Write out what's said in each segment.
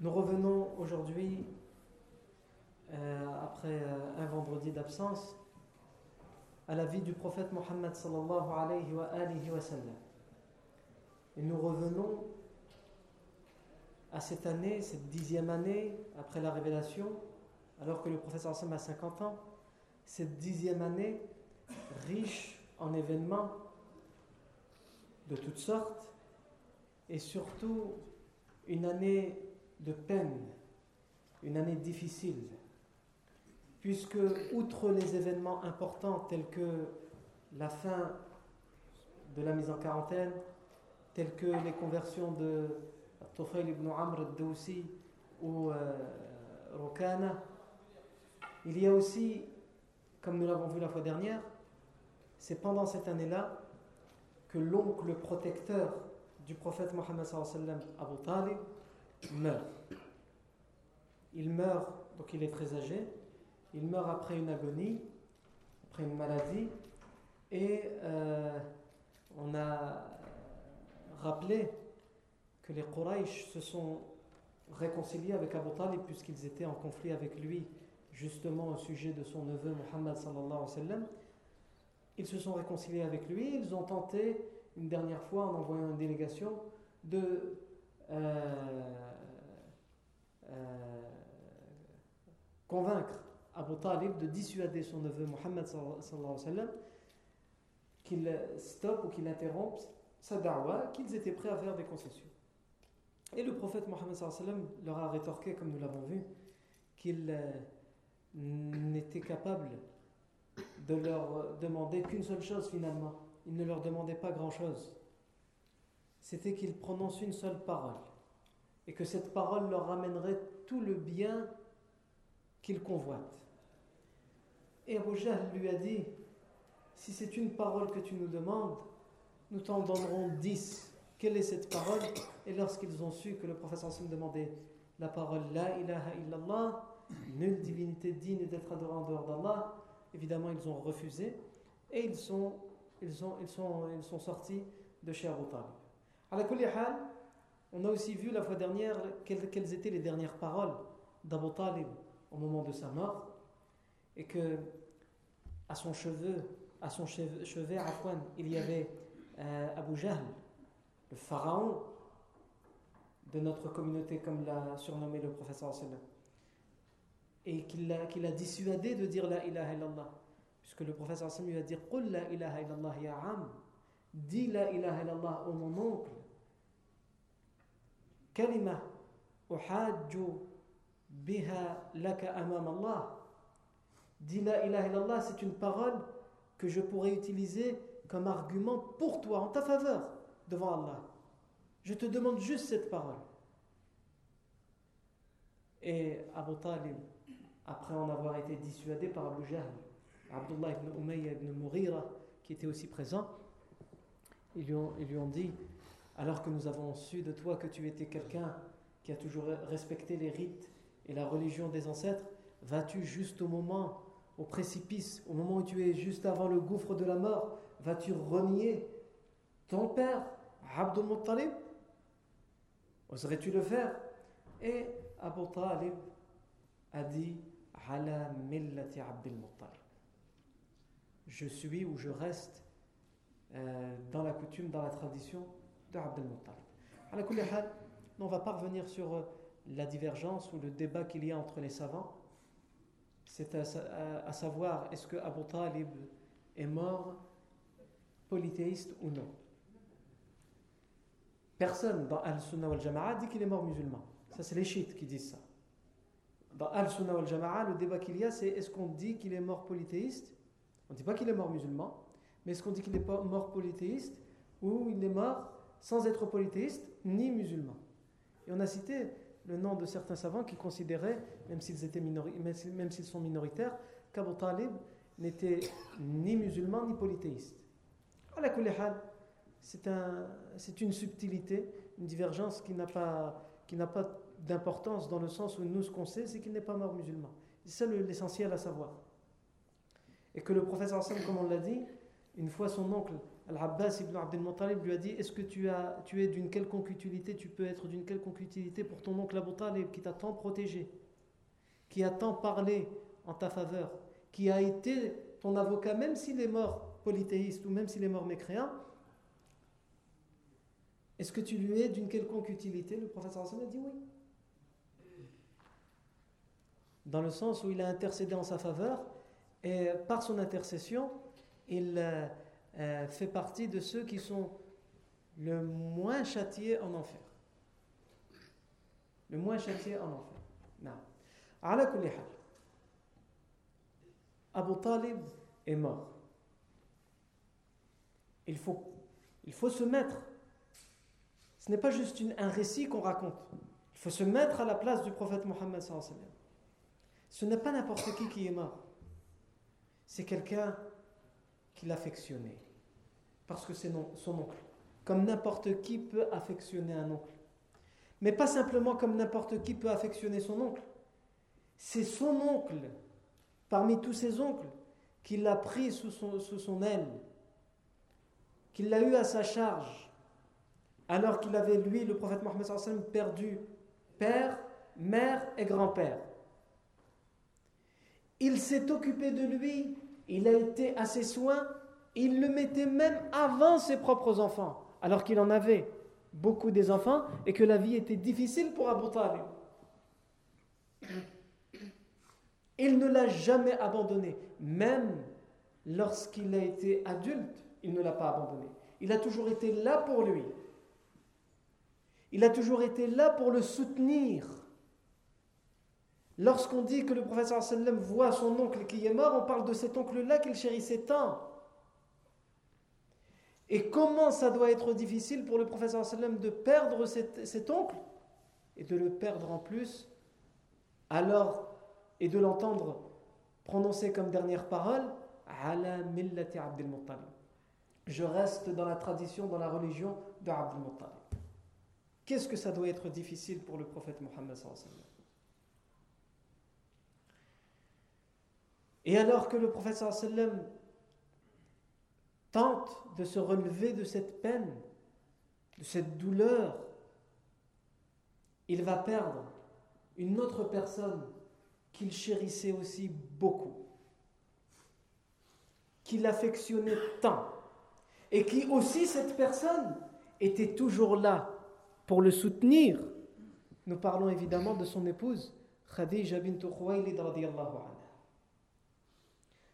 Nous revenons aujourd'hui, euh, après euh, un vendredi d'absence, à la vie du prophète Mohammed sallallahu alayhi wa, alihi wa. Et nous revenons à cette année, cette dixième année après la révélation, alors que le prophète sallallahu alayhi a 50 ans, cette dixième année riche en événements de toutes sortes et surtout une année de peine, une année difficile, puisque outre les événements importants tels que la fin de la mise en quarantaine, tels que les conversions de Tufayl ibn Amr al-Dawsi ou euh, Rokana, il y a aussi, comme nous l'avons vu la fois dernière, c'est pendant cette année-là que l'oncle protecteur du prophète Mohammed Abu Talib meurt. Il meurt, donc il est très âgé, il meurt après une agonie, après une maladie, et euh, on a rappelé que les Quraysh se sont réconciliés avec Abu Talib puisqu'ils étaient en conflit avec lui justement au sujet de son neveu Muhammad sallallahu alayhi wa sallam. Ils se sont réconciliés avec lui, ils ont tenté une dernière fois en envoyant une délégation de euh, euh, convaincre Abu Talib de dissuader son neveu Mohammed qu'il stoppe ou qu'il interrompe sa da'wah, qu'ils étaient prêts à faire des concessions. Et le prophète Mohammed leur a rétorqué, comme nous l'avons vu, qu'il euh, n'était capable de leur demander qu'une seule chose finalement. Il ne leur demandait pas grand-chose. C'était qu'ils prononcent une seule parole et que cette parole leur ramènerait tout le bien qu'ils convoitent. Et Abu Jahl lui a dit Si c'est une parole que tu nous demandes, nous t'en donnerons dix. Quelle est cette parole? Et lorsqu'ils ont su que le professeur Sim demandait la parole La ilaha illallah, nulle divinité digne d'être adorée en dehors d'Allah, évidemment ils ont refusé et ils sont sortis de chez Abu Talib. À la on a aussi vu la fois dernière quelles, étaient les dernières paroles d'Abu Talib au moment de sa mort et que à son cheveu, à son chevet, il y avait euh, Abu Jahl, le pharaon de notre communauté, comme l'a surnommé le professeur et qu'il a dissuadé de dire la ilaha illallah, puisque le professeur lui a dit ya dis la ilaha illallah mon oncle kalima uhajju biha laka amam Allah. Dis la ilaha illallah, c'est une parole que je pourrais utiliser comme argument pour toi, en ta faveur, devant Allah. Je te demande juste cette parole. Et Abu Talib, après en avoir été dissuadé par Abu Jahl, Abdullah ibn Umayya ibn Mughira, qui était aussi présent, ils lui ont, dit alors que nous avons su de toi que tu étais quelqu'un qui a toujours respecté les rites et la religion des ancêtres, Vas-tu juste au moment, au précipice, au moment où tu es juste avant le gouffre de la mort, vas-tu renier ton père, Abdul Muttalib? Oserais-tu le faire? Et Abu Talib a dit Ala millati Abdul Muttalib. Je suis ou je reste euh, dans la coutume, dans la tradition de Abdul Muttalib. On va pas revenir sur euh, la divergence ou le débat qu'il y a entre les savants. C'est à, savoir est-ce que Abu Talib est mort polythéiste ou non. Personne dans Al-Sunnah wal Jama'a dit qu'il est mort musulman. Ça, c'est les chiites qui disent ça. Dans Al-Sunnah wal Jama'a, le débat qu'il y a, c'est est-ce qu'on dit qu'il est mort polythéiste? On ne dit pas qu'il est mort musulman, mais est-ce qu'on dit qu'il est mort polythéiste ou il est mort sans être polythéiste ni musulman? Et on a cité le nom de certains savants qui considéraient, même s'ils sont minoritaires, qu'Abu Talib n'était ni musulman ni polythéiste. C'est un, une subtilité, une divergence qui n'a pas, qui n'a pas d'importance dans le sens où nous ce qu'on sait, c'est qu'il n'est pas mort musulman. C'est ça l'essentiel à savoir. Et que le professeur Hassan, comme on l'a dit, une fois son oncle Al-Abbas ibn Abdel Muttalib lui a dit Est-ce que tu, as, tu es d'une quelconque utilité Tu peux être d'une quelconque utilité pour ton oncle Abu Talib qui t'a tant protégé, qui a tant parlé en ta faveur, qui a été ton avocat, même s'il est mort polythéiste ou même s'il est mort mécréant Est-ce que tu lui es d'une quelconque utilité? Le professeur a dit oui. Dans le sens où il a intercédé en sa faveur et par son intercession, il. Euh, euh, fait partie de ceux qui sont le moins châtiés en enfer. Le moins châtiés en enfer. Non. Abu Talib est mort. Il faut, il faut se mettre. Ce n'est pas juste un récit qu'on raconte. Il faut se mettre à la place du prophète Mohammed. Ce n'est pas n'importe qui qui est mort. C'est quelqu'un qui l'affectionnait. Parce que c'est son oncle. Comme n'importe qui peut affectionner un oncle. Mais pas simplement comme n'importe qui peut affectionner son oncle. C'est son oncle, parmi tous ses oncles, qui l'a pris sous son, sous son aile, qu'il l'a eu à sa charge, alors qu'il avait, lui, le prophète Mohammed, perdu père, mère et grand-père. Il s'est occupé de lui il a été à ses soins, il le mettait même avant ses propres enfants, alors qu'il en avait beaucoup des enfants et que la vie était difficile pour Abu. Il ne l'a jamais abandonné, même lorsqu'il a été adulte, il ne l'a pas abandonné. Il a toujours été là pour lui. Il a toujours été là pour le soutenir. Lorsqu'on dit que le professeur sallam voit son oncle qui est mort, on parle de cet oncle-là qu'il chérissait tant. Et comment ça doit être difficile pour le professeur sallam de perdre cet, oncle et de le perdre en plus, alors, et de l'entendre prononcer comme dernière parole, ala millati Muttalib. Je reste dans la tradition, dans la religion de Abdel Muttalib. Qu'est-ce que ça doit être difficile pour le prophète Mohammed sallallahu Et alors que le prophète sallam tente de se relever de cette peine, de cette douleur, il va perdre une autre personne qu'il chérissait aussi beaucoup, qu'il affectionnait tant, et qui aussi, cette personne, était toujours là pour le soutenir. Nous parlons évidemment de son épouse, Khadija bint Khuwaylid anha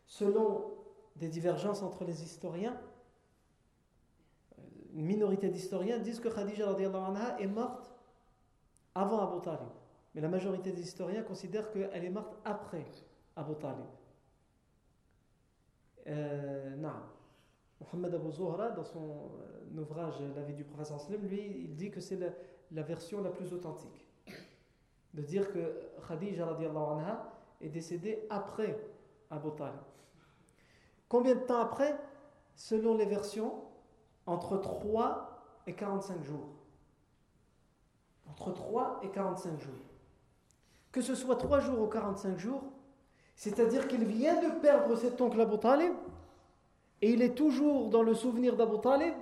selon des divergences entre les historiens, une minorité d'historiens disent que Khadija anha est morte avant Abu Talib. Mais la majorité des historiens considèrent qu'elle est morte après Abu Talib. Euh, Mohamed Abu Zuhra, dans son euh, ouvrage La vie du Sallam, lui, il dit que c'est la, la, version la plus authentique. De dire que Khadija anha est décédée après Abu Talib. Combien de temps après Selon les versions, entre 3 et 45 jours? Entre 3 et 45 jours. que ce soit 3 jours ou 45 jours, c'est-à-dire qu'il vient de perdre cet oncle Abu Talib, et il est toujours dans le souvenir d'Abu Talib,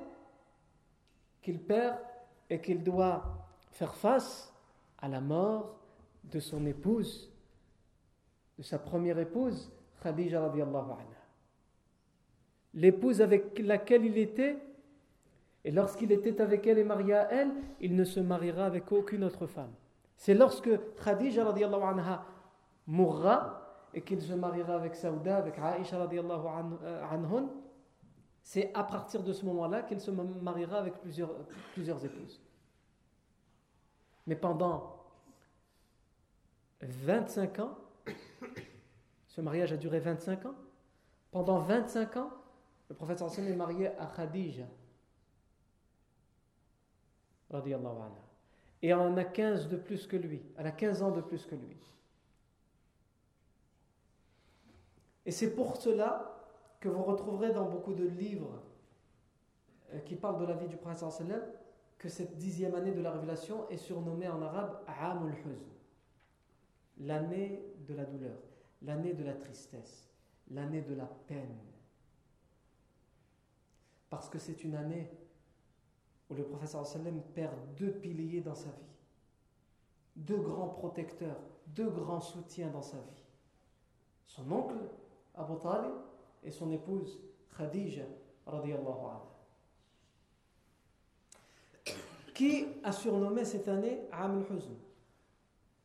qu'il perd et qu'il doit faire face à la mort de son épouse, de sa première épouse, Khadija radiallahu anha. L'épouse avec laquelle il était, et lorsqu'il était avec elle et marié à elle, il ne se mariera avec aucune autre femme. C'est lorsque Khadija radiallahu anha mourra et qu'il se mariera avec Saouda, avec Aisha radiallahu anhun, c'est à partir de ce moment-là qu'il se mariera avec plusieurs, plusieurs épouses. Mais pendant 25 ans, ce mariage a duré 25 ans, pendant 25 ans, le prophète est marié à Khadija. Et elle en a 15 de plus que lui. Elle a 15 ans de plus que lui. Et c'est pour cela que vous retrouverez dans beaucoup de livres euh, qui parlent de la vie du prophète sallam que cette dixième année de la révélation est surnommée en arabe Amul Huzn, l'année de la douleur, l'année de la tristesse, l'année de la peine. Parce que c'est une année où le sallam perd deux piliers dans sa vie, deux grands protecteurs, deux grands soutiens dans sa vie. Son oncle, Abu Talib, et son épouse Khadija. Qui a surnommé cette année Am al-Huzn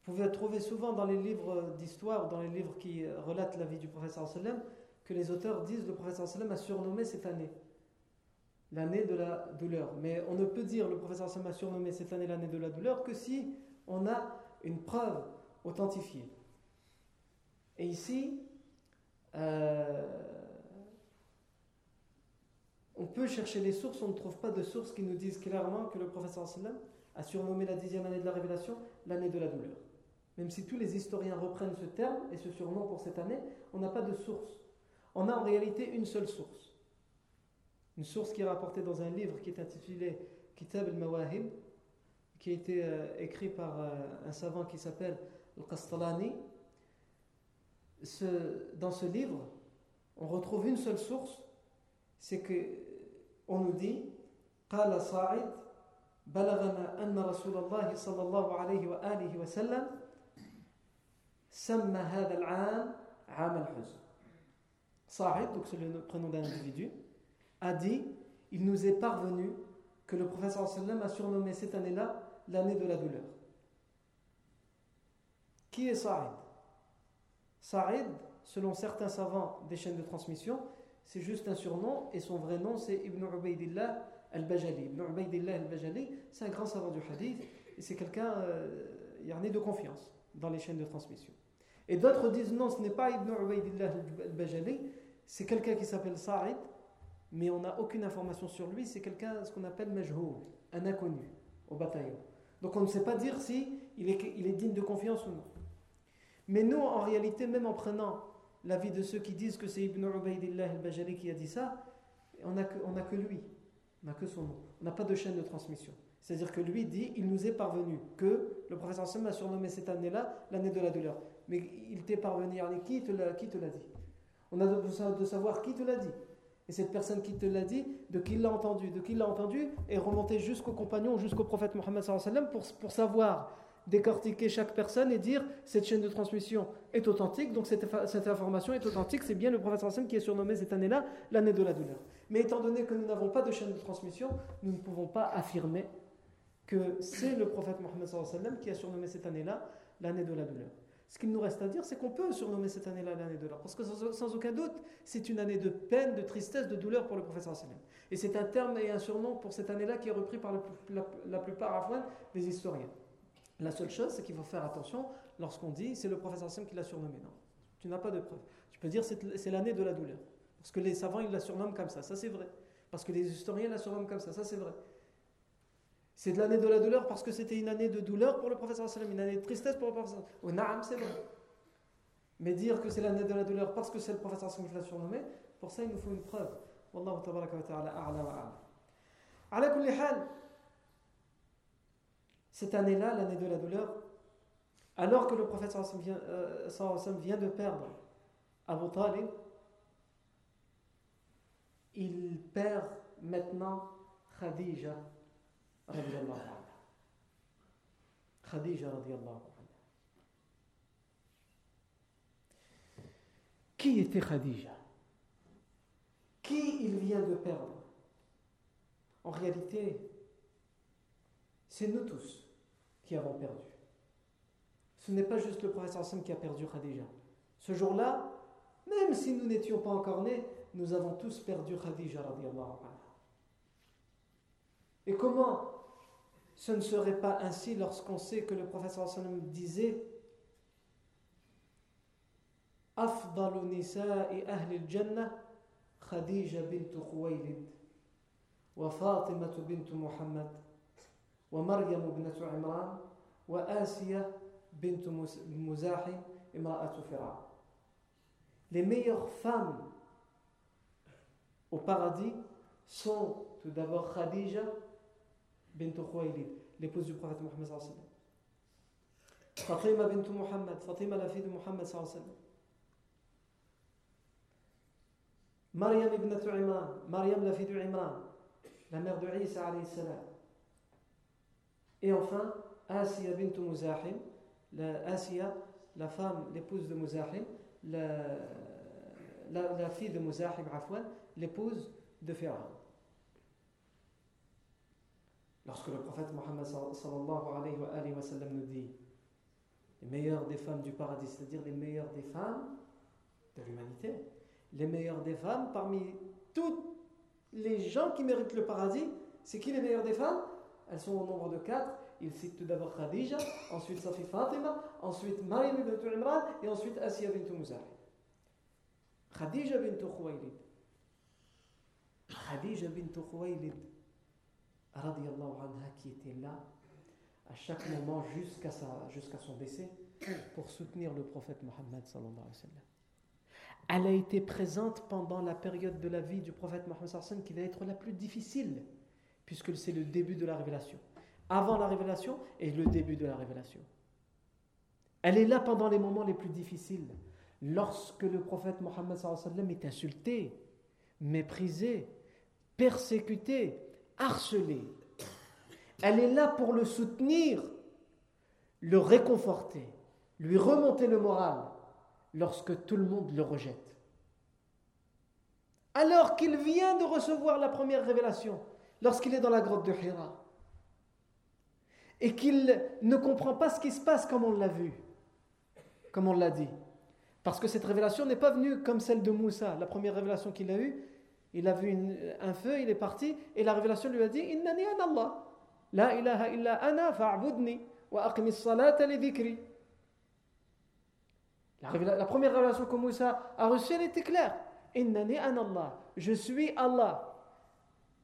Vous pouvez trouver souvent dans les livres d'histoire, dans les livres qui relatent la vie du sallam, que les auteurs disent le prophète sallam a surnommé cette année l'année de la douleur. Mais on ne peut dire le prophète sallam a surnommé cette année l'année de la douleur que si on a une preuve authentifiée. Et ici, euh, on peut chercher des sources, on ne trouve pas de sources qui nous disent clairement que le professeur sallam a surnommé la dixième année de la révélation l'année de la douleur. Même si tous les historiens reprennent ce terme et ce surnom pour cette année, on n'a pas de source. On a en réalité une seule source. Une source qui est rapportée dans un livre qui est intitulé Kitab al-Mawahib, qui a été euh, écrit par euh, un savant qui s'appelle Al-Qastalani. dans ce livre, on retrouve une seule source, c'est que on nous dit قال صاعد بلغنا أن رسول الله صلى الله عليه وآله وسلم سمى هذا العام عام الحزن صاعد donc c'est le prénom d'un individu a dit il nous est parvenu que le professeur a surnommé cette année-là l'année de la douleur qui est Sa'id Sa'id selon certains savants des chaînes de transmission c'est juste un surnom et son vrai nom c'est Ibn Ubaidillah al-Bajali. Ibn Ubaidillah al-Bajali, c'est un grand savant du hadith et c'est quelqu'un euh, de confiance dans les chaînes de transmission. Et d'autres disent non, ce n'est pas Ibn Ubaidillah al-Bajali, c'est quelqu'un qui s'appelle Sa'id, mais on n'a aucune information sur lui, c'est quelqu'un, ce qu'on appelle Majhoul, un inconnu au bataillon. Donc on ne sait pas dire si il est, digne de confiance ou non. Mais nous, en réalité, même en prenant l'avis de ceux qui disent que c'est Ibn Ubaidillah al-Bajali qui a dit ça, on n'a que, que lui, on n'a que son nom. On n'a pas de chaîne de transmission. C'est-à-dire que lui dit, il nous est parvenu que le professeur Sam a surnommé cette année-là l'année de la douleur. Mais il t'est parvenu, qui te l'a dit? On a besoin de savoir qui te l'a dit. Et cette personne qui te l'a dit, de qui l'a entendu De qui l'a entendu est remonté jusqu'au compagnon, jusqu'au prophète Mohammed pour, pour savoir décortiquer chaque personne et dire cette chaîne de transmission est authentique, donc cette, information est authentique, c'est bien le prophète sallam qui est surnommé cette année-là l'année de la douleur. Mais étant donné que nous n'avons pas de chaîne de transmission, nous ne pouvons pas affirmer que c'est le prophète Mohammed qui a surnommé cette année-là l'année de la douleur. Ce qu'il nous reste à dire, c'est qu'on peut surnommer cette année-là l'année de la douleur. Parce que sans, aucun doute, c'est une année de peine, de tristesse, de douleur pour le prophète sallam. Et c'est un terme et un surnom pour cette année-là qui est repris par la, plupart des historiens. La seule chose, c'est qu'il faut faire attention lorsqu'on dit c'est le professeur Sam qui l'a surnommé. Non, tu n'as pas de preuve. Tu peux dire c'est l'année de la douleur. Parce que les savants, ils la surnomment comme ça. Ça, c'est vrai. Parce que les historiens la surnomment comme ça. Ça, c'est vrai. C'est de l'année de la douleur parce que c'était une année de douleur pour le professeur Sallam, une année de tristesse pour le professeur Sallam. naam, c'est vrai. Mais dire que c'est l'année de la douleur parce que c'est le professeur Sallam qui l'a surnommé, pour ça, il nous faut une preuve. Wallahu tabaraka ta'ala a'la wa a'la. cette année-là, l'année de la douleur, alors que le prophète vient, euh, vient de perdre Abu Talib, il perd maintenant Khadija Khadija. Qui était Khadija? Qui il vient de perdre? En réalité, c'est nous tous qui avons perdu. Ce n'est pas juste le prophète qui a perdu Khadija. Ce jour-là, même si nous n'étions pas encore nés, nous avons tous perdu Khadija. Et comment ce ne serait pas ainsi lorsqu'on sait que le prophète sallam disait أفضل نساء أهل الجنة خديجة بنت خويلد وفاطمة بنت محمد ومريم بنت عمران وآسيا بنت مزاحم امرأة فرعون Les meilleures femmes au paradis sont tout d'abord Khadija بنت خويلد لبوز دو محمد صلى الله عليه وسلم. فاطمة بنت محمد فاطمة لفيد محمد صلى الله عليه وسلم. مريم ابنة عمران مريم لفيد عمران لا دو عيسى عليه السلام. اي enfin آسيا بنت مزاحم لا آسيا لا فام لبوز دو مزاحم لا لا فيد مزاحم عفوا لبوز دو فرعون Lorsque le prophète Mohammed nous dit les meilleures des femmes du paradis, c'est-à-dire les meilleures des femmes de l'humanité, les meilleures des femmes parmi toutes les gens qui méritent le paradis, c'est qui les meilleures des femmes? Elles sont au nombre de quatre. Il cite tout d'abord Khadija, ensuite Safi Fatima, ensuite Maryam ibn Imran et ensuite Asiya bint Muzahim. Khadija bint Khuwaylid. Khadija bint Khuwaylid, anha, qui était là à chaque moment jusqu'à jusqu'à son décès pour soutenir le prophète Mohammed sallallahu. Elle a été présente pendant la période de la vie du prophète Mohammed qui va être la plus difficile puisque c'est le début de la révélation. Avant la révélation et le début de la révélation. Elle est là pendant les moments les plus difficiles. Lorsque le prophète Mohammed est insulté, méprisé, persécuté, harcelé. Elle est là pour le soutenir, le réconforter, lui remonter le moral lorsque tout le monde le rejette. Alors qu'il vient de recevoir la première révélation, lorsqu'il est dans la grotte de Hira, et qu'il ne comprend pas ce qui se passe comme on l'a vu, comme on l'a dit. Parce que cette révélation n'est pas venue comme celle de Moussa, la première révélation qu'il a eue. Il a vu un feu, il est parti, et la révélation lui a dit Innani an. La ilaha ana wa. La, première révélation que Moussa a reçue, elle était claire. Innani an Allah. Je suis Allah.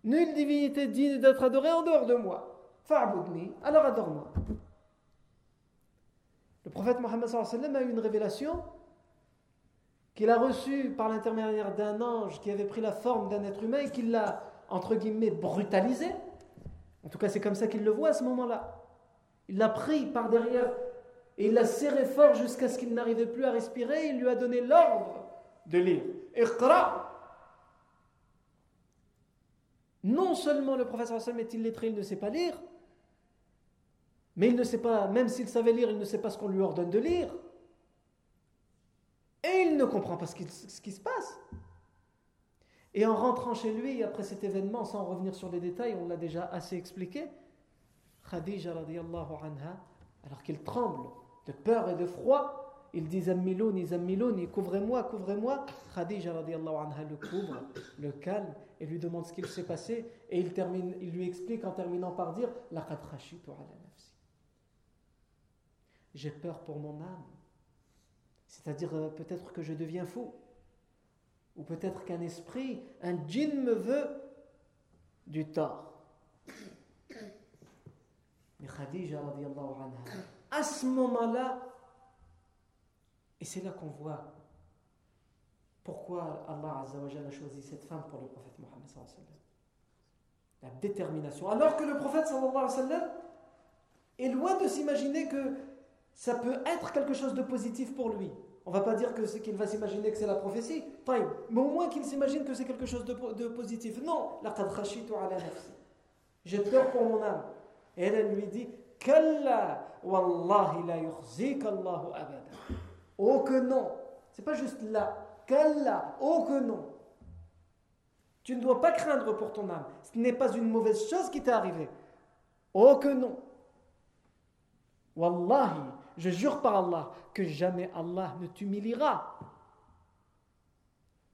Nulle divinité digne d'être adorée en dehors de moi. Fa'budni. Alors adore-moi. Le prophète Mohammed a eu une révélation qu'il a reçu par l'intermédiaire d'un ange qui avait pris la forme d'un être humain et qu'il l'a, entre guillemets, brutalisé. En tout cas, c'est comme ça qu'il le voit à ce moment-là. Il l'a pris par derrière et il l'a serré fort jusqu'à ce qu'il n'arrivait plus à respirer. Il lui a donné l'ordre de lire. Non seulement le professeur Hassan est illettré, il ne sait pas lire, mais il ne sait pas, même s'il savait lire, il ne sait pas ce qu'on lui ordonne de lire. Et il ne comprend pas ce qui, se passe. Et en rentrant chez lui, après cet événement, sans revenir sur les détails, on l'a déjà assez expliqué, Khadija alors qu'il tremble de peur et de froid, il dit Zammilouni, Zammilouni, couvrez-moi, couvrez-moi. Khadija radiallahu le couvre, le calme et lui demande ce qu'il s'est passé. Et il, termine, il lui explique en terminant par dire Laqad ala nafsi. J'ai peur pour mon âme. C'est-à-dire euh, peut-être que je deviens fou. Ou peut-être qu'un esprit, un djinn me veut du tort. Mais Khadija, à ce moment-là, et c'est là qu'on voit pourquoi Allah a choisi cette femme pour le prophète Mohammed. La détermination. Alors que le prophète est loin de s'imaginer que ça peut être quelque chose de positif pour lui. On va pas dire que c'est qu'il va s'imaginer que c'est la prophétie, mais au moins qu'il s'imagine que c'est quelque chose de, de positif. Non, j'ai peur pour mon âme. Et elle, lui dit Kalla wallahi la Allahu abada. Oh que non. C'est pas juste là. Kalla, oh que non. Tu ne dois pas craindre pour ton âme. Ce n'est pas une mauvaise chose qui t'est arrivée. Oh que non. Wallahi, je jure par Allah que jamais Allah ne t'humiliera.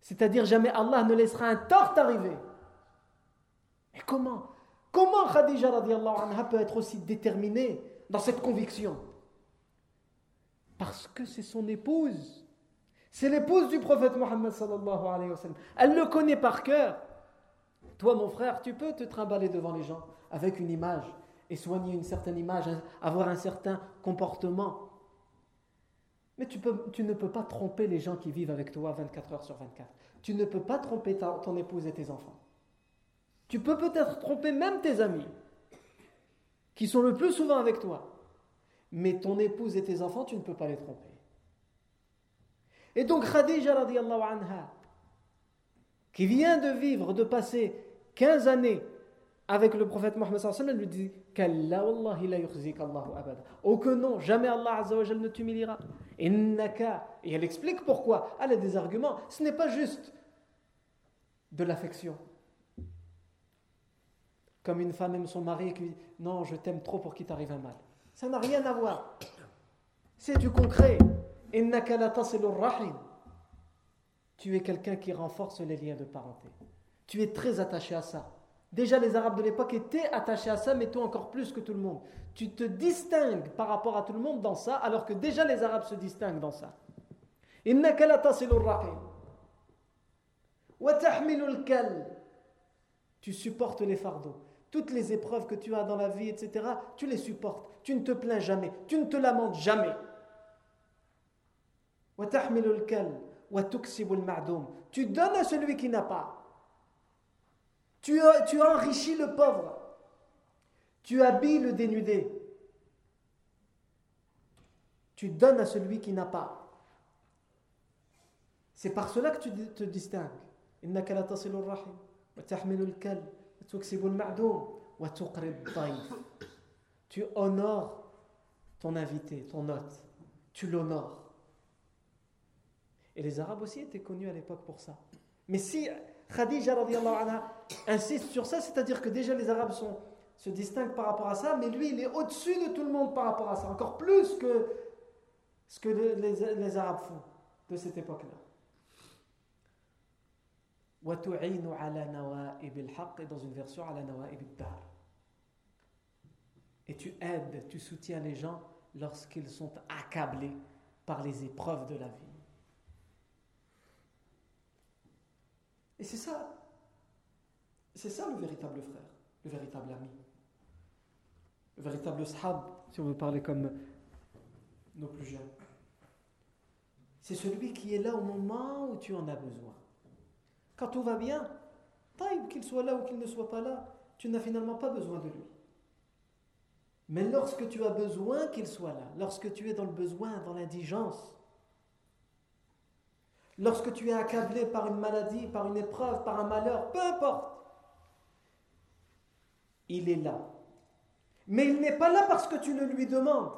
C'est-à-dire jamais Allah ne laissera un tort t'arriver. Mais comment Comment Khadija anha peut être aussi déterminée dans cette conviction? Parce que c'est son épouse. C'est l'épouse du prophète Mohammed. Elle le connaît par cœur. Toi, mon frère, tu peux te trimballer devant les gens avec une image et soigner une certaine image, avoir un certain comportement. Mais tu, peux, ne peux pas tromper les gens qui vivent avec toi 24 heures sur 24. Tu ne peux pas tromper ton épouse et tes enfants. Tu peux peut-être tromper même tes amis, qui sont le plus souvent avec toi. Mais ton épouse et tes enfants, tu ne peux pas les tromper. Et donc Khadija anha, qui vient de vivre, de passer 15 années avec le prophète Mohammed sallallahu lui dit Kalla wallahi la Allahu abada. Oh que jamais Allah ne t'humiliera. Et elle explique pourquoi. Elle a des arguments. Ce n'est pas juste de l'affection. Comme une femme aime son mari et qui dit Non, je t'aime trop pour qu'il t'arrive un mal. Ça n'a rien à voir. C'est du concret. Rahim. Tu es quelqu'un qui renforce les liens de parenté. Tu es très attaché à ça. Déjà, les Arabes de l'époque étaient attachés à ça, mais toi encore plus que tout le monde. Tu te distingues par rapport à tout le monde dans ça, alors que déjà les Arabes se distinguent dans ça. Tu supportes les fardeaux. Toutes les épreuves que tu as dans la vie, etc., tu les supportes. Tu ne te plains jamais. Tu ne te lamentes jamais. Tu donnes à celui qui n'a pas. Tu, enrichis le pauvre. Tu habilles le dénudé. Tu donnes à celui qui n'a pas. C'est par cela que tu te distingues. Tu honores ton invité, ton hôte. Tu l'honores. Et les Arabes aussi étaient connus à l'époque pour ça. Mais si Khadija insiste sur ça, c'est-à-dire que déjà les Arabes se distinguent par rapport à ça, mais lui il est au-dessus de tout le monde par rapport à ça, encore plus que ce que les, les, Arabes font de cette époque-là. Et dans une version, Et tu aides, tu soutiens les gens lorsqu'ils sont accablés par les épreuves de la vie. Et c'est ça, c'est ça le véritable frère, le véritable ami. Le véritable sahab, si on veut parler comme nos plus jeunes. C'est celui qui est là au moment où tu en as besoin. Quand tout va bien, qu'il soit là ou qu'il ne soit pas là, tu n'as finalement pas besoin de lui. Mais lorsque tu as besoin qu'il soit là, lorsque tu es dans le besoin, dans l'indigence, lorsque tu es accablé par une maladie, par une épreuve, par un malheur, peu importe, il est là. Mais il n'est pas là parce que tu le lui demandes.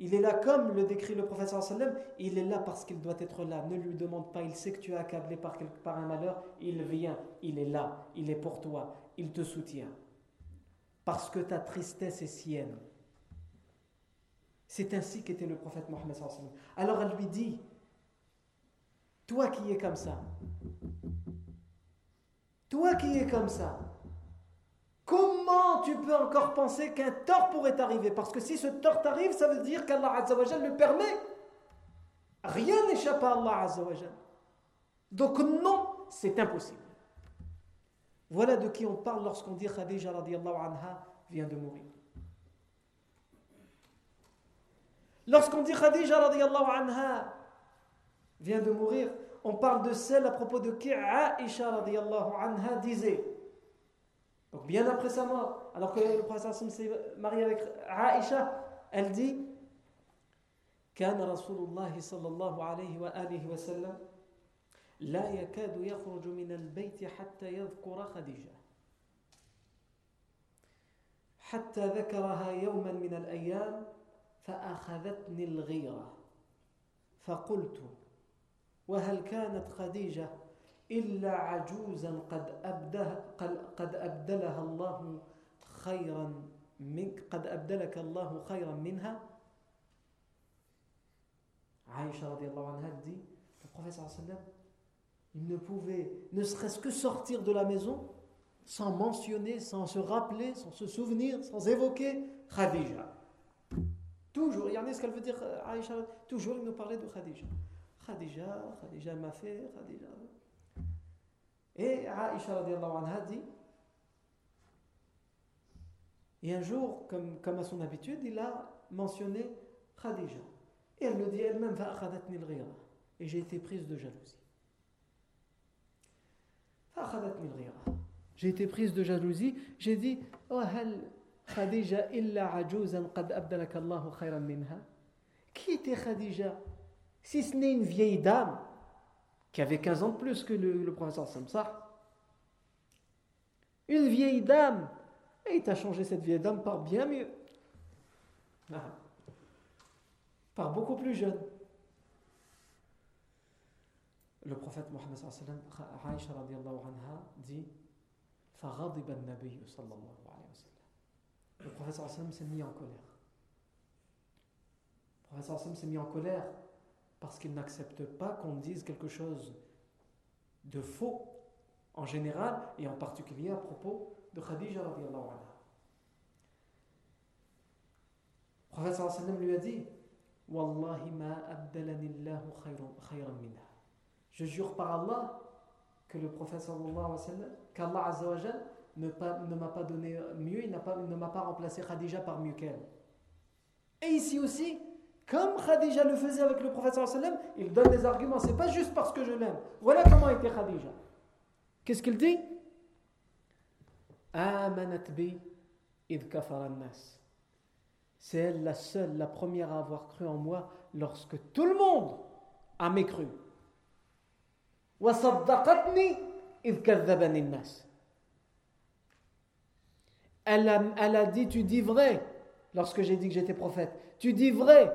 Il est là comme le décrit le professeur sallam, il est là parce qu'il doit être là. Ne lui demande pas, il sait que tu es accablé par, par un malheur, il vient, il est là, il est pour toi, il te soutient. Parce que ta tristesse est sienne. C'est ainsi qu'était le prophète Mohammed. Alors elle lui dit toi qui es comme ça. Toi qui es comme ça. Comment tu peux encore penser qu'un tort pourrait t'arriver? Parce que si ce tort t'arrive, ça veut dire qu'Allah le permet. Rien n'échappe à Allah Donc non, c'est impossible. Voilà de qui on parle lorsqu'on dit Khadija radiallahu anha vient de mourir. Lorsqu'on dit Khadija radiallahu anha vient de mourir, on parle de celle à propos de qui Aisha radiallahu anha disait. Donc bien après sa mort, alors que le prophète s'est marié avec Aisha, elle dit كان رسول الله صلى الله عليه وآله وسلم لا يكاد يخرج من البيت حتى يذكر خديجة حتى ذكرها يوما من الأيام فأخذتني الغيرة فقلت وهل كانت خديجة إلا عجوزا قد أبده قد أبدلها الله خيرا منك قد أبدلك الله خيرا منها Aïcha radiallahu anha dit le prophète sallam il ne pouvait ne serait-ce que sortir de la maison sans mentionner, sans se rappeler, sans se souvenir, sans évoquer Khadija. Toujours, il y en a ce qu'elle veut dire Aïcha, toujours il nous parlait de Khadija. Khadija, Khadija m'a fait, Khadija. Et Aïcha dit et un jour, comme, à son habitude, il a mentionné Khadija. Et elle le dit elle-même, et j'ai été prise de jalousie. J'ai été prise de jalousie. J'ai dit, oh, Khadija illa qad minha. Qui était Khadija? Si ce n'est une vieille dame qui avait 15 ans de plus que le, le professeur Samsar. Une vieille dame et il t'a changé cette vieille dame par bien mieux. Ah. Par beaucoup plus jeune. Le prophète Mohammed Aïcha anha dit Le prophète s'est mis en colère. Le prophète s'est mis en colère parce qu'il n'accepte pas qu'on dise quelque chose de faux en général et en particulier à propos de Khadija radiallahu anha. Le prophète lui a dit Wallahi ma abdalanillahu khayran minha. Je jure par Allah que le prophète qu'Allah azawajal ne, m'a pas donné mieux, il, pas, ne m'a pas remplacé Khadija par mieux qu'elle. Et ici aussi, comme Khadija le faisait avec le prophète il donne des arguments. C'est pas juste parce que je l'aime. Voilà comment était Khadija. Qu'est-ce qu'il dit? C'est elle la seule, la première à avoir cru en moi lorsque tout le monde a mécru. Elle a, elle a dit, tu dis vrai, lorsque j'ai dit que j'étais prophète. Tu dis vrai,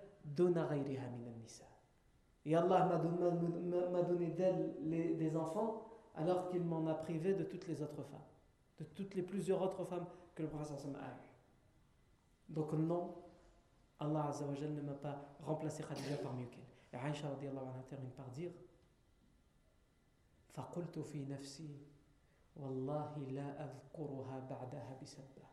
دون غيرها من النساء. Et Allah m'a donné d'elle des enfants alors qu'il m'en a privé de toutes les autres femmes, de toutes les plusieurs autres femmes que le prophète a eues. Donc non, Allah Azzawajal ne m'a pas remplacé Khadija par mieux qu'elle. Et Aïcha radiallahu anha termine par dire فقلت في نفسي والله لا أذكرها بعدها بسبة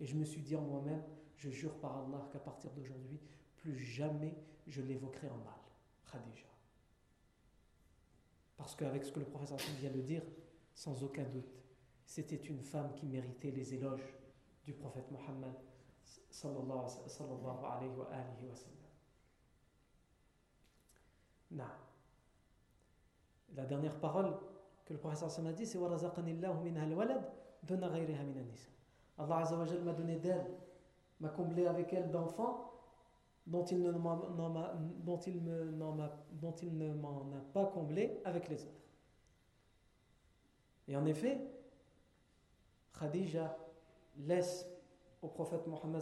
Et je me suis dit en moi-même, je jure par Allah qu'à partir d'aujourd'hui, plus jamais je l'évoquerai en mal. Khadija. Parce qu'avec ce que le professeur vient de dire, sans aucun doute, c'était une femme qui méritait les éloges du prophète Mohammed sallallahu alayhi wa sallam. La dernière parole que le professeur a dit, c'est Allah m'a donné d'elle, m'a comblé avec elle d'enfants dont il, ne m'en a pas comblé avec les autres. Et en effet, Khadija laisse au prophète Mohammed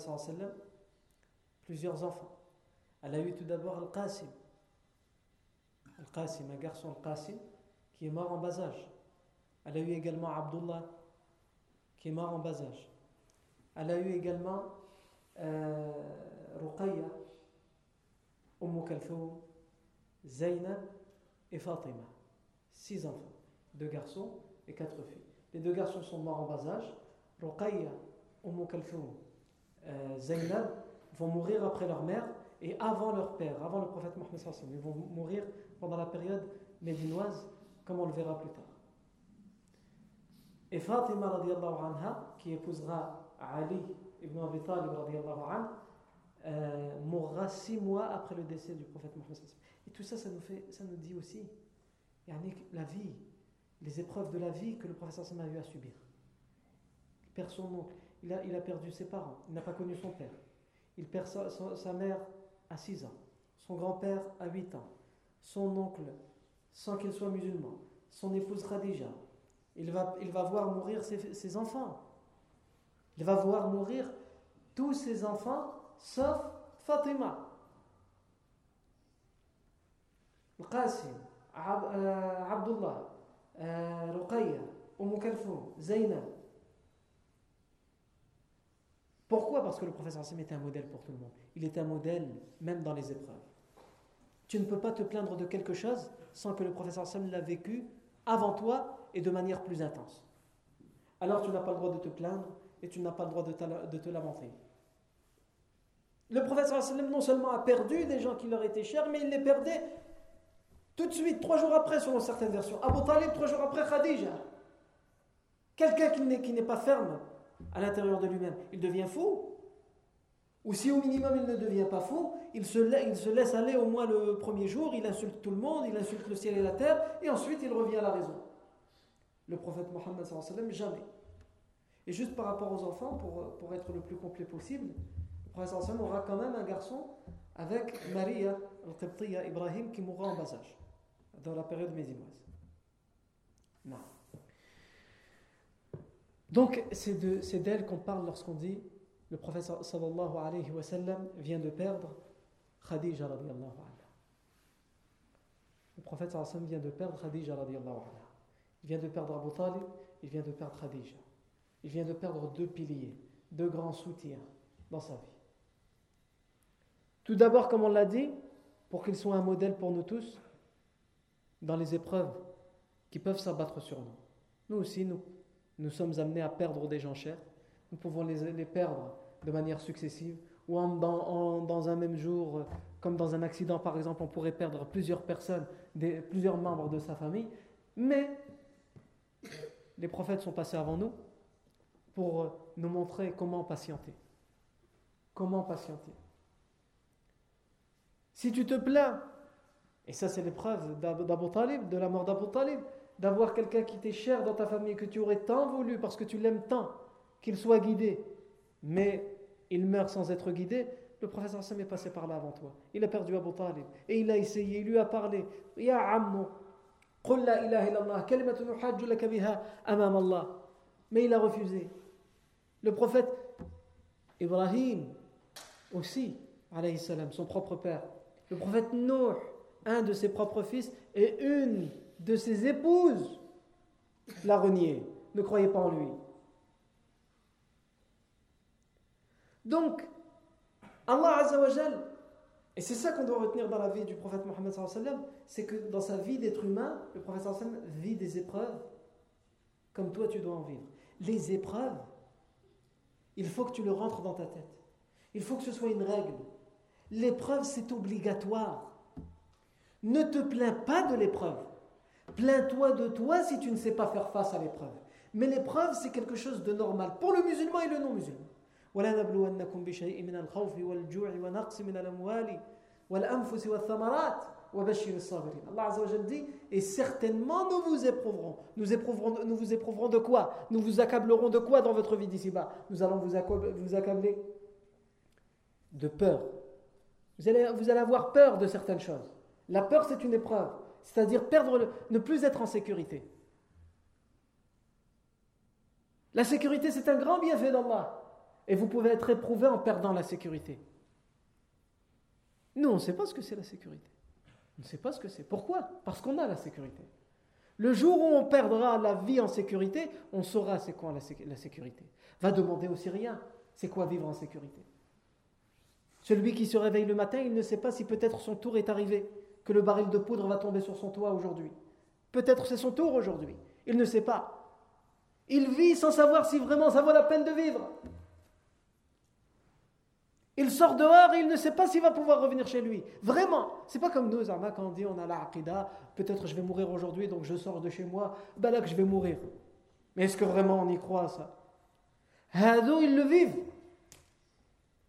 plusieurs enfants. Elle a eu tout d'abord Al-Qasim. Al-Qasim, un garçon Al-Qasim, qui est mort en bas âge. Elle a eu également Abdullah, qui est mort en bas âge. Elle a eu également euh, Ruqayya, Umm Kalfoum, Zainab et Fatima. Six enfants, deux garçons et quatre filles. Les deux garçons sont morts en bas âge. Ruqayya, Umm Kalfoum, euh, Zainab vont mourir après leur mère et avant leur père, avant le prophète Mohammed sallallahu Ils vont mourir pendant la période médinoise, comme on le verra plus tard. Et Fatima anha, qui épousera Ali ibn Abi Talib anha, euh, mourra six mois après le décès du prophète Mohammed Et tout ça, ça nous, fait, ça nous dit aussi la vie, les épreuves de la vie que le prophète a eu à subir. Il perd son oncle, il a, il a perdu ses parents, il n'a pas connu son père. Il perd sa, sa mère à 6 ans, son grand-père à 8 ans, son oncle sans qu'il soit musulman, son épouse Khadija. Il va, il va voir mourir ses, ses enfants. Il va voir mourir tous ses enfants sauf Fatima. Qasim, Abdullah, Ruqayya, Umm Kalfoum, Zainab. Pourquoi? Parce que le professeur Hassim était un modèle pour tout le monde. Il était un modèle même dans les épreuves. Tu ne peux pas te plaindre de quelque chose sans que le professeur Hassim l'a vécu avant toi et de manière plus intense. Alors tu n'as pas le droit de te plaindre et tu n'as pas le droit de, te lamenter. Le Hassim non seulement a perdu des gens qui leur étaient chers, mais il les perdait tout de suite, trois jours après, selon certaines versions. Abu Talib, trois jours après, Khadija. Quelqu'un qui n'est pas ferme à l'intérieur de lui-même, il devient fou. Ou si au minimum il ne devient pas fou, il se, il se laisse aller au moins le premier jour, il insulte tout le monde, il insulte le ciel et la terre, et ensuite il revient à la raison. Le prophète Mohammed jamais. Et juste par rapport aux enfants, pour, pour être le plus complet possible, prophète aura quand même un garçon avec Maria, al Ibrahim, qui mourra en bas âge, dans la période médinoise. Donc, c'est d'elle qu'on parle lorsqu'on dit le prophète sallallahu sallam vient de perdre Khadija radiallahu anha. Le prophète sallallahu alayhi sallam vient de perdre Khadija radiallahu anha. Il vient de perdre Abu Talib, il vient de perdre Khadija. Il vient de perdre deux piliers, deux grands soutiens dans sa vie. Tout d'abord, comme on l'a dit, pour qu'ils soient un modèle pour nous tous dans les épreuves qui peuvent s'abattre sur nous. Nous aussi, nous nous sommes amenés à perdre des gens chers. Nous pouvons les, perdre de manière successive ou dans, un même jour, comme dans un accident par exemple, on pourrait perdre plusieurs personnes, plusieurs membres de sa famille. Mais les prophètes sont passés avant nous pour nous montrer comment patienter. Comment patienter. Si tu te plains, et ça c'est l'épreuve d'Abu Talib, de la mort d'Abu Talib, d'avoir quelqu'un qui t'est cher dans ta famille, que tu aurais tant voulu parce que tu l'aimes tant, qu'il soit guidé, mais il meurt sans être guidé, le professeur Sam est passé par là avant toi. Il a perdu Abu Talib. Et il a essayé, il lui a parlé. Ya ammu, qul la ilaha illallah, kalimatun laka biha amam Allah. Mais il a refusé. Le prophète Ibrahim aussi, alayhi salam, son propre père. Le prophète Nour, un de ses propres fils, et une de ses épouses l'a renié. Ne croyez pas en lui. Donc, Allah Azzawajal, et c'est ça qu'on doit retenir dans la vie du prophète Mohammed, c'est que dans sa vie d'être humain, le prophète vit des épreuves comme toi tu dois en vivre. Les épreuves, il faut que tu le rentres dans ta tête. Il faut que ce soit une règle. L'épreuve, c'est obligatoire. Ne te plains pas de l'épreuve. Plains-toi de toi si tu ne sais pas faire face à l'épreuve. Mais l'épreuve, c'est quelque chose de normal pour le musulman et le non-musulman. Allah dit et certainement nous vous éprouverons nous éprouverons nous vous éprouverons de quoi? Nous vous accablerons de quoi dans votre vie d'ici-bas nous allons vous accabler de peur vous allez, avoir peur de certaines choses la peur c'est une épreuve c'est-à-dire perdre ne plus être en sécurité. La sécurité, c'est un grand bienfait d'Allah. Et vous pouvez être éprouvé en perdant la sécurité. Nous, on ne sait pas ce que c'est la sécurité. On ne sait pas ce que c'est. Pourquoi? Parce qu'on a la sécurité. Le jour où on perdra la vie en sécurité, on saura c'est quoi la sécurité. Va demander aux Syriens, c'est quoi vivre en sécurité? Celui qui se réveille le matin, il ne sait pas si peut-être son tour est arrivé que le baril de poudre va tomber sur son toit aujourd'hui. Peut-être c'est son tour aujourd'hui. Il ne sait pas. Il vit sans savoir si vraiment ça vaut la peine de vivre. Il sort dehors et il ne sait pas s'il va pouvoir revenir chez lui. Vraiment. C'est pas comme nous, Zama, quand on dit on a la peut-être je vais mourir aujourd'hui, donc je sors de chez moi, ben là que je vais mourir. Mais est-ce que vraiment on y croit ça? Hado, ils le vivent.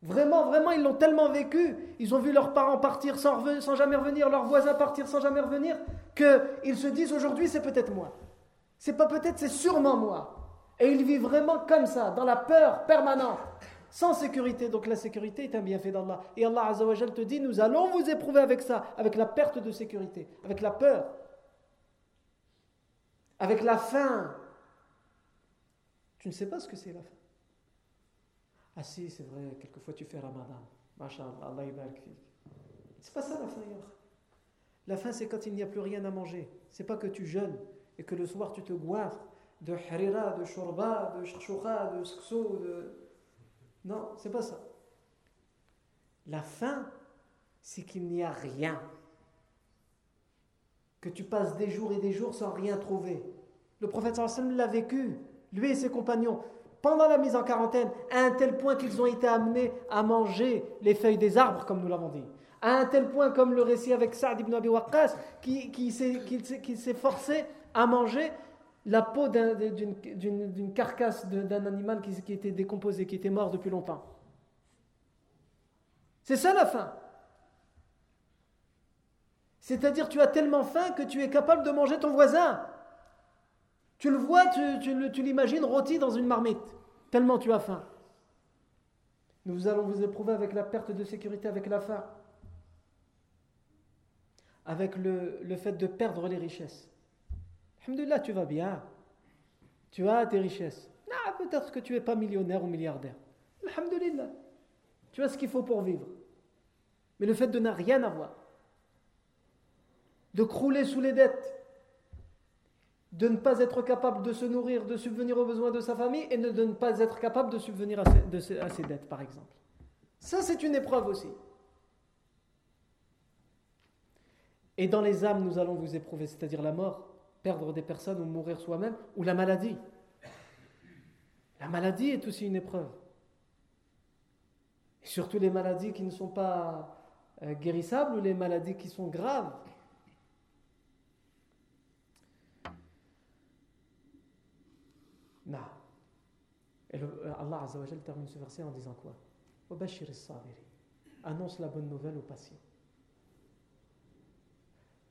Vraiment, vraiment, ils l'ont tellement vécu. Ils ont vu leurs parents partir sans, jamais revenir, leurs voisins partir sans jamais revenir, qu'ils se disent aujourd'hui c'est peut-être moi. C'est pas peut-être, c'est sûrement moi. Et ils vivent vraiment comme ça, dans la peur permanente, sans sécurité. Donc la sécurité est un bienfait d'Allah. Et Allah Azzawajal te dit, nous allons vous éprouver avec ça, avec la perte de sécurité, avec la peur, avec la faim. Tu ne sais pas ce que c'est la faim. Ah si, c'est vrai, quelquefois tu fais Ramadan. Masha'Allah, Allah C'est pas ça la faim, La faim, c'est quand il n'y a plus rien à manger. C'est pas que tu jeûnes et que le soir tu te goinfres de harira, de shorba, de shkshoucha, de skso, de... Non, c'est pas ça. La faim, c'est qu'il n'y a rien. Que tu passes des jours et des jours sans rien trouver. Le prophète sallam l'a vécu, lui et ses compagnons, pendant la mise en quarantaine, à un tel point qu'ils ont été amenés à manger les feuilles des arbres, comme nous l'avons dit. À un tel point, comme le récit avec Saad ibn Abi Waqqas, qui, s'est forcé à manger la peau d'une carcasse d'un animal qui, qui, était décomposé, qui était mort depuis longtemps. C'est ça la faim. C'est-à-dire tu as tellement faim que tu es capable de manger ton voisin. Tu le vois, tu, l'imagines rôti dans une marmite, tellement tu as faim. Nous allons vous éprouver avec la perte de sécurité, avec la faim, avec le, fait de perdre les richesses. Alhamdulillah, tu vas bien. Tu as tes richesses. Ah, peut-être que tu n'es pas millionnaire ou milliardaire. Alhamdulillah. Tu as ce qu'il faut pour vivre. Mais le fait de ne rien avoir, de crouler sous les dettes, de ne pas être capable de se nourrir, de subvenir aux besoins de sa famille et de ne pas être capable de subvenir à ses, dettes, par exemple. Ça, c'est une épreuve aussi. Et dans les âmes, nous allons vous éprouver, c'est-à-dire la mort perdre des personnes ou mourir soi-même, ou la maladie. La maladie est aussi une épreuve. Surtout les maladies qui ne sont pas euh, guérissables ou les maladies qui sont graves. Non. Et euh, Allah Azzawajal termine ce verset en disant quoi? Annonce la bonne nouvelle aux patients.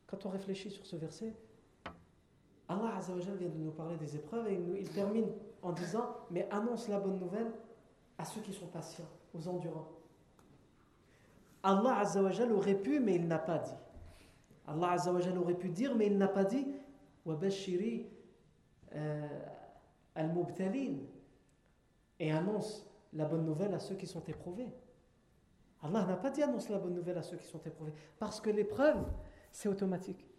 Quand on réfléchit sur ce verset, Allah Azzawajal vient de nous parler des épreuves et il, termine en disant Mais annonce la bonne nouvelle à ceux qui sont patients, aux endurants. Allah Azzawajal aurait pu, mais il n'a pas dit. Allah Azzawajal aurait pu dire, mais il n'a pas dit Wabashiri euh, al-mubtalin et annonce la bonne nouvelle à ceux qui sont éprouvés. Allah n'a pas dit annonce la bonne nouvelle à ceux qui sont éprouvés. Parce que l'épreuve, c'est automatique.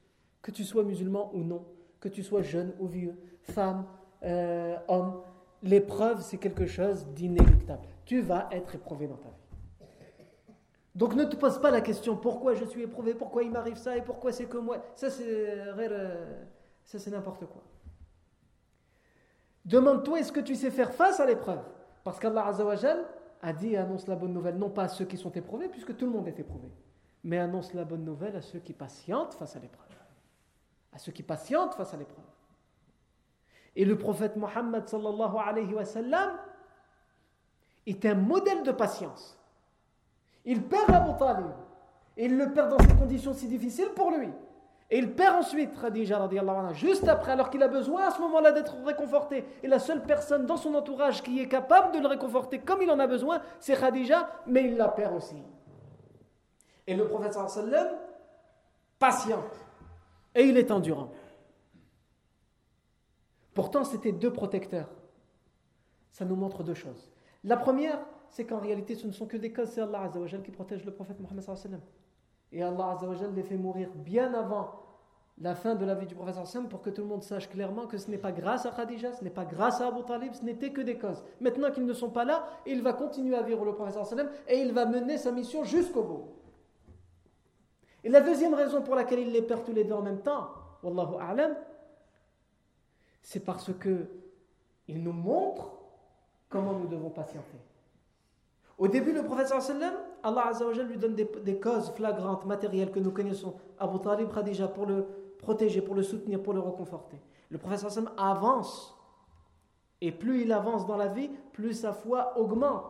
Que tu sois musulman ou non, que tu sois jeune ou vieux, femme, euh, homme, l'épreuve, c'est quelque chose d'inéluctable. Tu vas être éprouvé dans ta vie. Donc ne te pose pas la question pourquoi je suis éprouvé, pourquoi il m'arrive ça et pourquoi c'est que moi? Ça, c'est, euh, ça, c'est n'importe quoi. Demande-toi est-ce que tu sais faire face à l'épreuve? Parce qu'Allah a dit annonce la bonne nouvelle, non pas à ceux qui sont éprouvés, puisque tout le monde est éprouvé, mais annonce la bonne nouvelle à ceux qui patientent face à l'épreuve à ceux qui patientent face à l'épreuve. Et le prophète Mohammed est un modèle de patience. Il perd Abu Talib. Et il le perd dans ces conditions si difficiles pour lui. Et il perd ensuite Khadija anha, juste après, alors qu'il a besoin à ce moment-là d'être réconforté. Et la seule personne dans son entourage qui est capable de le réconforter comme il en a besoin, c'est Khadija, mais il la perd aussi. Et le prophète sallam patiente. Et il est endurant. Pourtant, c'était deux protecteurs. Ça nous montre deux choses. La première, c'est qu'en réalité, ce ne sont que des causes, c'est Allah qui protège le prophète Mohammed Et Allah les fait mourir bien avant la fin de la vie du prophète pour que tout le monde sache clairement que ce n'est pas grâce à Khadija, ce n'est pas grâce à Abu Talib, ce n'était que des causes. Maintenant qu'ils ne sont pas là, il va continuer à vivre le prophète et il va mener sa mission jusqu'au bout. Et la deuxième raison pour laquelle il les perd tous les deux en même temps, Wallahu a'lam, c'est parce que il nous montre comment nous devons patienter. Au début, le prophète sallam, Allah Azzawajal lui donne des, causes flagrantes, matérielles que nous connaissons. Abu Talib, Khadija, pour le protéger, pour le soutenir, pour le reconforter. Le prophète sallam avance. Et plus il avance dans la vie, plus sa foi augmente.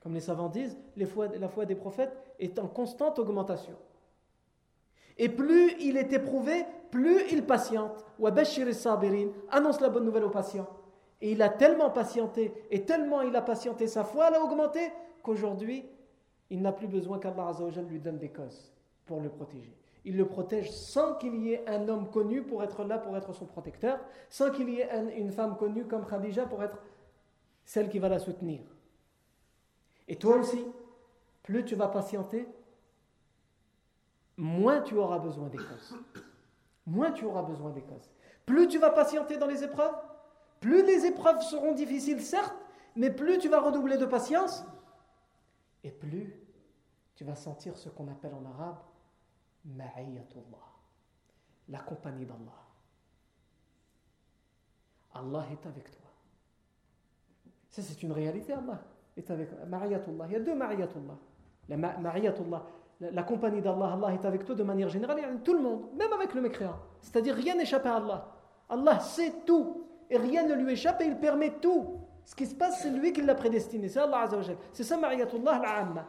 Comme les savants disent, la foi des prophètes est en constante augmentation. Et plus il est éprouvé, plus il patiente. Annonce la bonne nouvelle aux patients. Et il a tellement patienté, et tellement il a patienté, sa foi a augmenté, qu'aujourd'hui, il n'a plus besoin qu'Allah lui donne des causes pour le protéger. Il le protège sans qu'il y ait un homme connu pour être là, pour être son protecteur, sans qu'il y ait une femme connue comme Khadija pour être celle qui va la soutenir. Et toi aussi, plus tu vas patienter, moins tu auras besoin des. Moins tu auras besoin des. Plus tu vas patienter dans les épreuves, plus les épreuves seront difficiles, certes, mais plus tu vas redoubler de patience, et plus tu vas sentir ce qu'on appelle en arabe ma'iyatullah, la compagnie d'Allah. Allah est avec toi. Ça, c'est une réalité, Allah est avec Ma'iyatullah. Il y a deux Ma'iyatullah. La Ma'iyatullah, la compagnie d'Allah, Allah est avec toi de manière générale, tout le monde, même avec le mécréant. C'est-à-dire rien n'échappe à Allah. Allah sait tout et rien ne lui échappe et il permet tout. Ce qui se passe, c'est lui qui l'a prédestiné, c'est Allah Azzawajal. C'est ça Ma'iyatullah al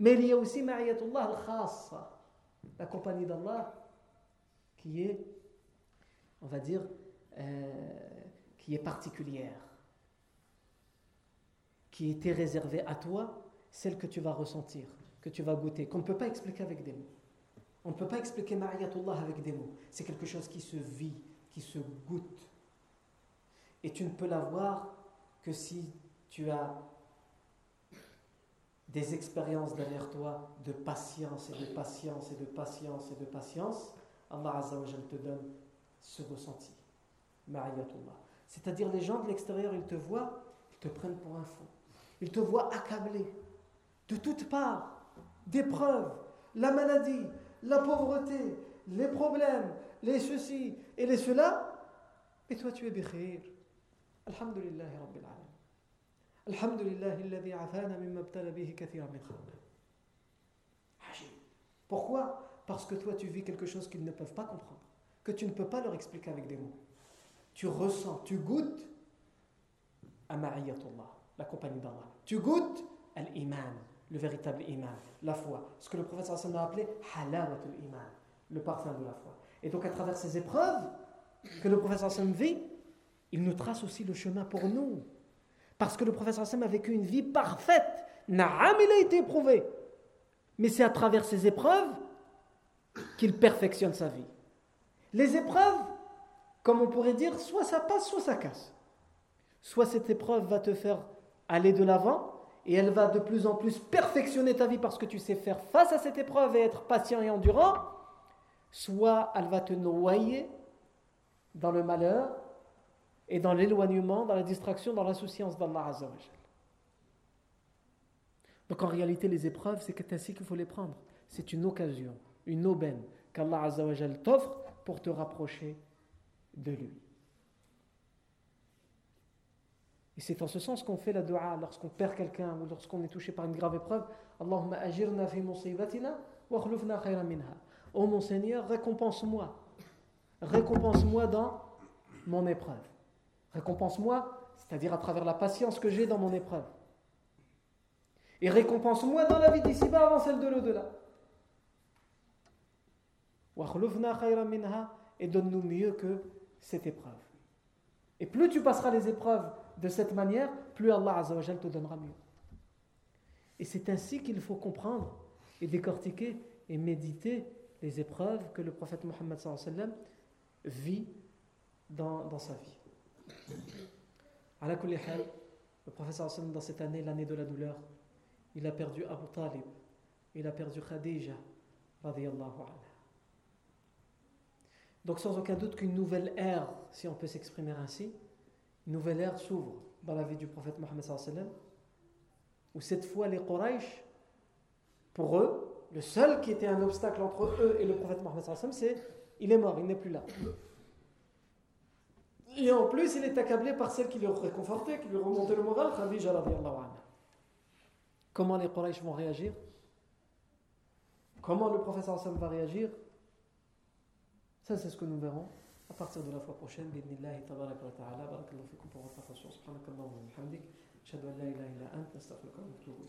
Mais il y a aussi Ma'iyatullah al-Khassa, la compagnie d'Allah qui est, on va dire, euh, qui est particulière, qui était réservée à toi, celle que tu vas ressentir que tu vas goûter, qu'on ne peut pas expliquer avec des mots. On ne peut pas expliquer Ma'ayatullah avec des mots. C'est quelque chose qui se vit, qui se goûte. Et tu ne peux l'avoir que si tu as des expériences derrière toi de patience et de patience et de patience et de patience. Allah Azza wa te donne ce ressenti. C'est-à-dire les gens de l'extérieur, ils te voient, ils te prennent pour un fou. Ils te voient accablé de toutes parts d'épreuves, la maladie, la pauvreté, les problèmes, les ceci et les cela, et toi tu es bikhir. Alhamdulillah Rabbil Alamin. Min Pourquoi? Parce que toi tu vis quelque chose qu'ils ne peuvent pas comprendre, que tu ne peux pas leur expliquer avec des mots. Tu ressens, tu goûtes à Ma'iyatullah, la compagnie d'Allah. Tu goûtes à l'iman le véritable iman, la foi. Ce que le prophète sallam a appelé halawatul iman, le parfum de la foi. Et donc à travers ces épreuves que le prophète sallam vit, il nous trace aussi le chemin pour nous. Parce que le prophète sallam a vécu une vie parfaite. Naam, il a été éprouvé. Mais c'est à travers ces épreuves qu'il perfectionne sa vie. Les épreuves, comme on pourrait dire, soit ça passe, soit ça casse. Soit cette épreuve va te faire aller de l'avant, et elle va de plus en plus perfectionner ta vie parce que tu sais faire face à cette épreuve et être patient et endurant, soit elle va te noyer dans le malheur et dans l'éloignement, dans la distraction, dans l'insouciance d'Allah Azzawajal. Donc en réalité, les épreuves, c'est ainsi qu'il faut les prendre. C'est une occasion, une aubaine qu'Allah Azzawajal t'offre pour te rapprocher de lui. Et c'est en ce sens qu'on fait la dua lorsqu'on perd quelqu'un ou lorsqu'on est touché par une grave épreuve. Allahumma ajirna fi musibatina wa khulufna khayran minha. Oh mon Seigneur, récompense-moi. Récompense-moi dans mon épreuve. Récompense-moi, c'est-à-dire à travers la patience que j'ai dans mon épreuve. Et récompense-moi dans la vie d'ici-bas avant celle de l'au-delà. Et donne-nous mieux que cette épreuve. Et plus tu passeras les épreuves de cette manière, plus Allah Azzawajal te donnera mieux. Et c'est ainsi qu'il faut comprendre et décortiquer et méditer les épreuves que le prophète Mohammed vit dans, dans sa vie. Le prophète dans cette année, l'année de la douleur, il a perdu Abu Talib, il a perdu Khadija, Donc sans aucun doute qu'une nouvelle ère, si on peut s'exprimer ainsi, une nouvelle ère s'ouvre dans la vie du prophète Mohammed où cette fois les Quraysh, pour eux, le seul qui était un obstacle entre eux et le prophète Mohammed c'est il est mort, il n'est plus là. Et en plus, il est accablé par celle qui le réconfortait, qui lui remontait le moral, Khadija radiallahu anha. Comment les Quraysh vont réagir? Comment le professeur Hassan va réagir? Ça, c'est ce que nous verrons à partir de la fois prochaine. Bidnillahi tabarak wa ta'ala. Barakallahu fikum pour votre attention. Subhanakallahu wa bihamdik. Ashhadu an la ilaha illa anta astaghfiruka wa atubu